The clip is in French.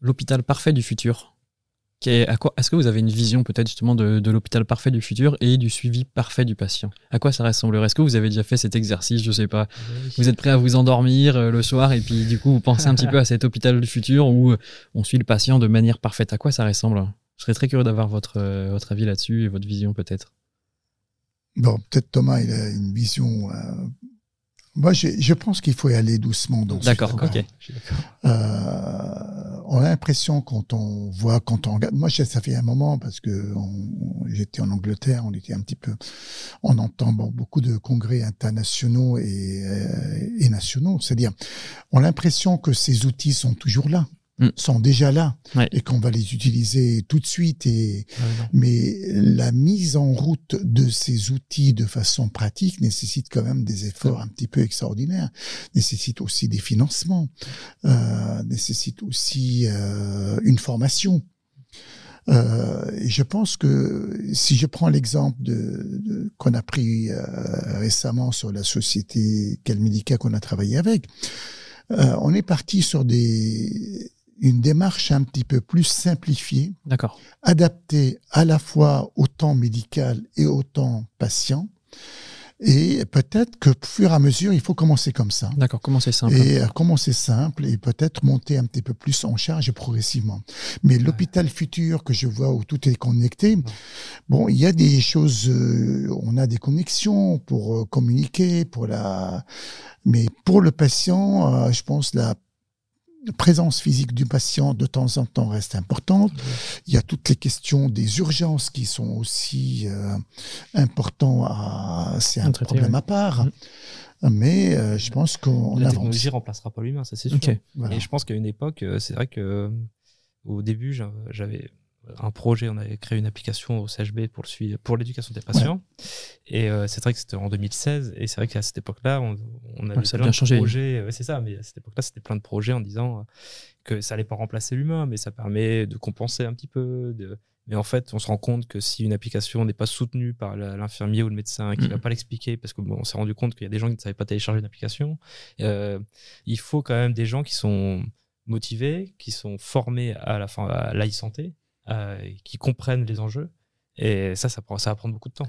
l'hôpital parfait du futur est-ce que vous avez une vision peut-être justement de, l'hôpital parfait du futur et du suivi parfait du patient? À quoi ça ressemblerait? Est-ce que vous avez déjà fait cet exercice? Je sais pas. Vous êtes prêt à vous endormir euh, le soir et puis du coup vous pensez un petit peu à cet hôpital du futur où euh, on suit le patient de manière parfaite. À quoi ça ressemble? Je serais très curieux d'avoir votre, euh, votre avis là-dessus et votre vision peut-être. Bon, peut-être Thomas il a une vision moi, je pense qu'il faut y aller doucement. D'accord, ok. Euh, on a l'impression quand on voit, quand on regarde. Moi, ça fait un moment parce que j'étais en Angleterre, on était un petit peu. On entend beaucoup de congrès internationaux et, euh, et nationaux. C'est-à-dire, on a l'impression que ces outils sont toujours là. Mm. sont déjà là et qu'on va les utiliser tout de suite. Et, mais la mise en route de ces outils de façon pratique nécessite quand même des efforts un petit peu extraordinaires, nécessite aussi des financements, euh, nécessite aussi euh, une formation. Euh, et je pense que si je prends l'exemple de, qu'on a pris euh, récemment sur la société Calmedica qu'on a travaillé avec, euh, on est parti sur des une démarche un petit peu plus simplifiée, adaptée à la fois au temps médical et au temps patient. Et peut-être que, au fur et à mesure, il faut commencer comme ça. D'accord, commencer simple. Et euh, commencer simple et peut-être monter un petit peu plus en charge progressivement. Mais l'hôpital futur que je vois où tout est connecté, bon, il y a des choses, euh, on a des connexions pour euh, communiquer, pour la, mais pour le patient, je pense la présence physique du patient de temps en temps reste importante. Il y a toutes les questions des urgences qui sont aussi euh, importantes. C'est un problème à part. Mm. Mais euh, je pense qu'on La technologie remplacera pas l'humain, ça c'est sûr. Et je pense qu'à une époque, euh, c'est vrai que au début, j'avais un projet, on avait créé une application au CHB pour, le pour l'éducation des patients. Et euh, c'est vrai que c'était en 2016. Et c'est vrai qu'à cette époque-là, on, on avait plein de changé. projets. c'est ça, mais à cette époque-là, c'était plein de projets en disant que ça allait pas remplacer l'humain, mais ça permet de compenser un petit peu. De... Mais en fait, on se rend compte que si une application n'est pas soutenue par l'infirmier ou le médecin qui ne va pas l'expliquer, parce qu'on on s'est rendu compte qu'il y a des gens qui ne savaient pas télécharger une application, euh, il faut quand même des gens qui sont motivés, qui sont formés à la à l'e-santé euh, qui comprennent les enjeux. Et ça, ça, ça va prendre beaucoup de temps.